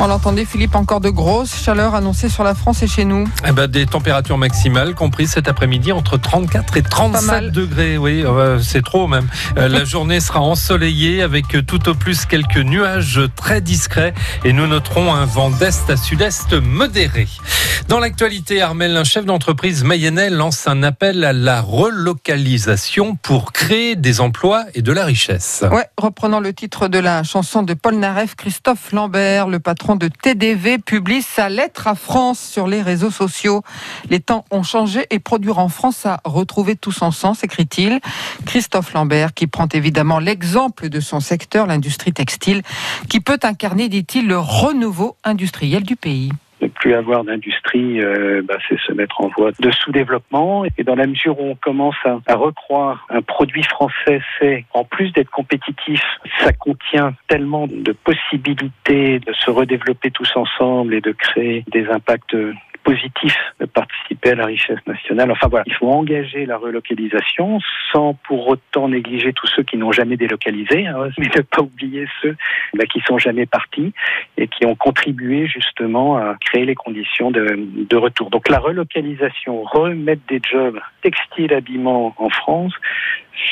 On l'entendait, Philippe, encore de grosses chaleurs annoncées sur la France et chez nous. Eh ben, des températures maximales comprises cet après-midi entre 34 et 37 degrés. Oui, euh, c'est trop même. Euh, la journée sera ensoleillée avec tout au plus quelques nuages très discrets et nous noterons un vent d'est à sud-est modéré. Dans l'actualité, Armel, un chef d'entreprise mayennais lance un appel à la relocalisation pour créer des emplois et de la richesse. Ouais, reprenant le titre de la chanson de Paul Naref, Christophe Lambert, le patron de TDV publie sa lettre à France sur les réseaux sociaux. Les temps ont changé et produire en France a retrouvé tout son sens, écrit-il. Christophe Lambert, qui prend évidemment l'exemple de son secteur, l'industrie textile, qui peut incarner, dit-il, le renouveau industriel du pays ne plus avoir d'industrie, euh, bah, c'est se mettre en voie de sous-développement. Et dans la mesure où on commence à, à recroire un produit français fait, en plus d'être compétitif, ça contient tellement de possibilités de se redévelopper tous ensemble et de créer des impacts positif de participer à la richesse nationale. Enfin voilà, il faut engager la relocalisation sans pour autant négliger tous ceux qui n'ont jamais délocalisé, hein, mais ne pas oublier ceux bah, qui sont jamais partis et qui ont contribué justement à créer les conditions de, retour. Donc la relocalisation, remettre des jobs textiles, habillement en France,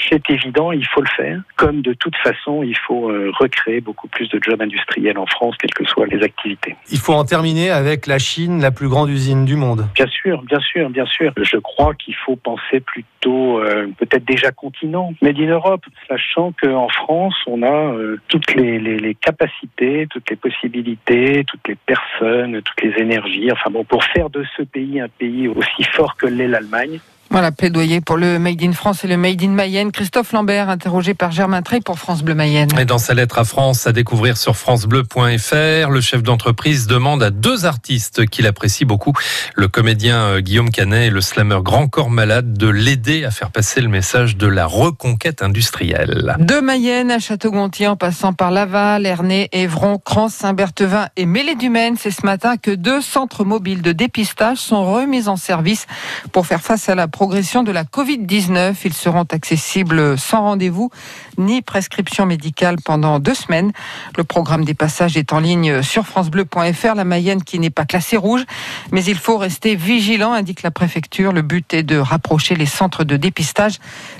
c'est évident, il faut le faire. Comme de toute façon, il faut euh, recréer beaucoup plus de jobs industriels en France, quelles que soient les activités. Il faut en terminer avec la Chine, la plus grande usine du monde. Bien sûr, bien sûr, bien sûr. Je crois qu'il faut penser plutôt euh, peut-être déjà continent, Made in Europe, sachant qu'en France, on a euh, toutes les, les, les, capacités, toutes les possibilités, toutes les personnes, toutes les énergies. Enfin bon, pour faire de ce pays un pays aussi fort que l'est l'Allemagne, voilà, plaidoyer pour le Made in France et le Made in Mayenne. Christophe Lambert, interrogé par Germain Trey pour France Bleu Mayenne. Et dans sa lettre à France, à découvrir sur francebleu.fr, le chef d'entreprise demande à deux artistes qu'il apprécie beaucoup, le comédien euh, Guillaume Canet et le slammer Grand Corps Malade, de l'aider à faire passer le message de la reconquête industrielle. De Mayenne à Château-Gontier, en passant par Laval, Ernée, Évron, Crans, Saint-Berthevin et Mêlée-du-Maine, c'est ce matin que deux centres mobiles de dépistage sont remis en service pour faire face à la progression de la Covid-19. Ils seront accessibles sans rendez-vous ni prescription médicale pendant deux semaines. Le programme des passages est en ligne sur francebleu.fr. La Mayenne qui n'est pas classée rouge, mais il faut rester vigilant, indique la préfecture. Le but est de rapprocher les centres de dépistage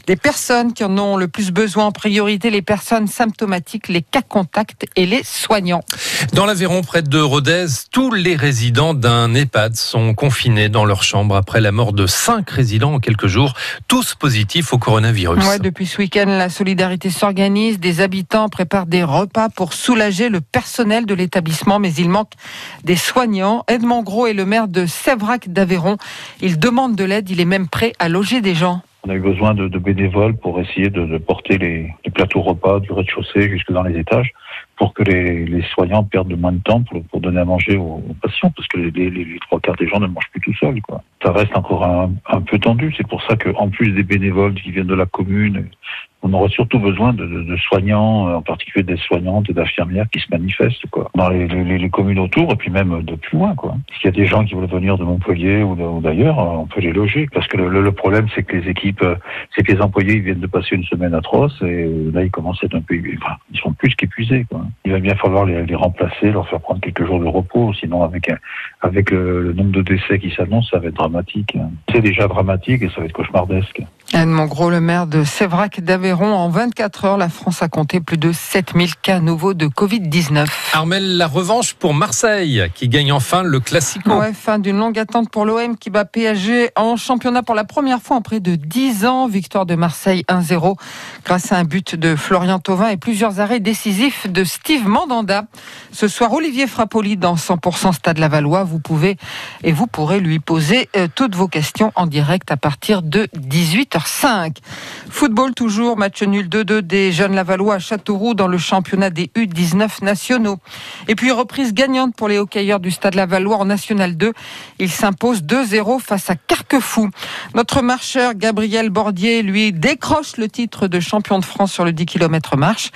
des personnes qui en ont le plus besoin en priorité, les personnes symptomatiques, les cas contacts et les soignants. Dans l'Aveyron, près de Rodez, tous les résidents d'un EHPAD sont confinés dans leur chambre après la mort de cinq résidents en quelques jours, tous positifs au coronavirus. Ouais, depuis ce week-end, la solidarité s'organise. Des habitants préparent des repas pour soulager le personnel de l'établissement, mais il manque des soignants. Edmond Gros est le maire de Sévrac d'Aveyron. Il demande de l'aide, il est même prêt à loger des gens. On a eu besoin de, bénévoles pour essayer de, porter les, plateaux repas du rez-de-chaussée jusque dans les étages pour que les, soignants perdent moins de temps pour, donner à manger aux, patients, parce que les, trois quarts des gens ne mangent plus tout seuls. Quoi. Ça reste encore un, un peu tendu. C'est pour ça qu'en plus des bénévoles qui viennent de la commune on aurait surtout besoin de, soignants, en particulier des soignantes et d'infirmières qui se manifestent quoi, dans les, communes autour et puis même de plus loin. Quoi. S'il y a des gens qui veulent venir de Montpellier ou d'ailleurs, on peut les loger. Parce que le, problème, c'est que les équipes, c'est que les employés ils viennent de passer une semaine atroce et là, ils commencent à être un peu... Enfin, ils sont plus qu'épuisés. Il va bien falloir les, remplacer, leur faire prendre quelques jours de repos. Sinon, avec, avec euh, le nombre de décès qui s'annoncent, ça va être dramatique. C'est déjà dramatique et ça va être cauchemardesque. Anne gros le maire de Sévrac d'Aveyron, en 24 heures, la France a compté plus de 7000 cas nouveaux de Covid-19. Armel, la revanche pour Marseille, qui gagne enfin le Classico. Ouais, fin d'une longue attente pour l'OM qui bat PSG en championnat pour la première fois en près de 10 ans. Victoire de Marseille 1-0 grâce à un but de Florian Thauvin et plusieurs arrêts décisifs de Steve Mandanda. Ce soir, Olivier Frappoli dans 100% Stade Lavallois. Vous pouvez et vous pourrez lui poser euh, toutes vos questions en direct à partir de 18 5 Football toujours, match nul 2-2 des jeunes Lavallois à Châteauroux dans le championnat des U19 nationaux. Et puis reprise gagnante pour les hockeyeurs du Stade Lavallois en National 2. Ils s'imposent 2-0 face à Carquefou. Notre marcheur Gabriel Bordier, lui, décroche le titre de champion de France sur le 10 km marche.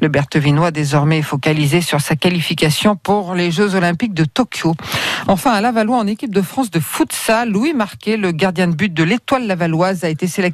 Le Berthevinois désormais focalisé sur sa qualification pour les Jeux Olympiques de Tokyo. Enfin, à Lavallois, en équipe de France de futsal, Louis Marquet, le gardien de but de l'étoile lavalloise, a été sélectionné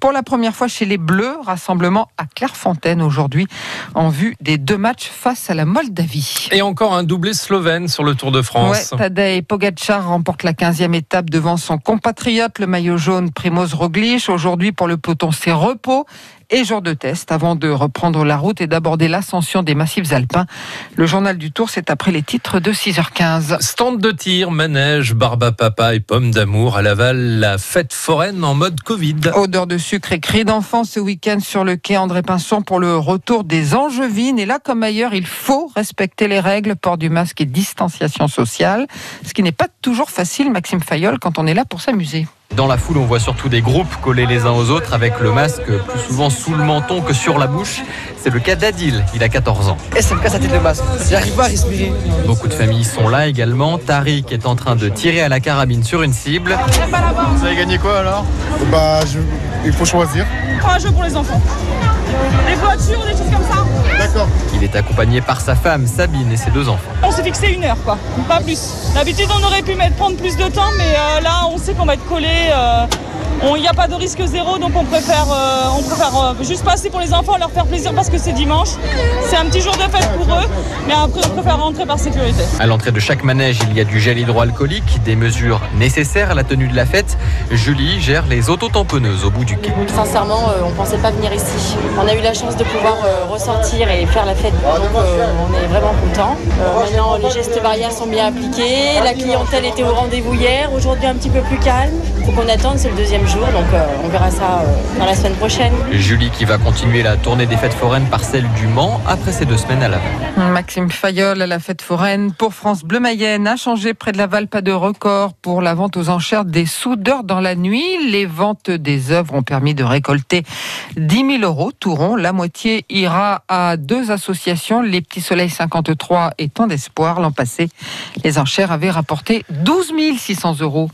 pour la première fois chez les Bleus. Rassemblement à Clairefontaine aujourd'hui en vue des deux matchs face à la Moldavie. Et encore un doublé slovène sur le Tour de France. Ouais, Tadej Pogacar remporte la 15e étape devant son compatriote, le maillot jaune Primoz Roglic. Aujourd'hui, pour le peloton, c'est repos et jour de test avant de reprendre la route et d'aborder l'ascension des massifs alpins. Le journal du Tour, c'est après les titres de 6h15. Stand de tir, manège, barbe à papa et pommes d'amour à Laval, la fête foraine en mode Covid. Odeur de sucre et cris d'enfants ce week-end sur le quai André Pinson pour le retour des angevines. Et là, comme ailleurs, il faut respecter les règles, port du masque et distanciation sociale. Ce qui n'est pas toujours facile, Maxime Fayol, quand on est là pour s'amuser. Dans la foule, on voit surtout des groupes collés les uns aux autres avec le masque plus souvent sous le menton que sur la bouche. C'est le cas d'Adil, il a 14 ans. Et ça me casse la tête le masque, j'arrive pas à respirer. Beaucoup de familles sont là également. Tariq est en train de tirer à la carabine sur une cible. Vous avez gagné quoi alors? Bah, je... il faut choisir. Un jeu pour les enfants. Des voitures, des choses comme ça. D'accord. Il est accompagné par sa femme, Sabine, et ses deux enfants. On s'est fixé une heure, quoi, pas plus. D'habitude, on aurait pu mettre, prendre plus de temps, mais euh, là, on sait qu'on va être collé. Euh, il n'y a pas de risque zéro, donc on préfère, euh, on préfère euh, juste passer pour les enfants, leur faire plaisir parce que c'est dimanche. C'est un petit jour de fête pour eux, mais après on préfère rentrer par sécurité. À l'entrée de chaque manège, il y a du gel hydroalcoolique, des mesures nécessaires à la tenue de la fête. Julie gère les autotamponneuses au bout du quai. Sincèrement, euh, on ne pensait pas venir ici. On a eu la chance de pouvoir euh, ressortir et faire la fête, donc euh, on est vraiment content. maintenant, les gestes barrières sont bien appliqués, la clientèle était au rendez-vous hier, aujourd'hui un petit peu plus calme. Il faut qu'on attende, c'est le deuxième jour, donc euh, on verra ça euh, dans la semaine prochaine. Julie qui va continuer la tournée des fêtes foraines par celle du Mans après ces deux semaines à Laval. Maxime Fayol à la fête foraine pour France Bleu Mayenne a changé près de Laval, pas de record pour la vente aux enchères des soudeurs dans la nuit. Les ventes des œuvres ont permis de récolter 10 000 euros tout rond. La moitié ira à deux associations, les Petits Soleils 53 et Temps d'Espoir. L'an passé, les enchères avaient rapporté 12 600 euros.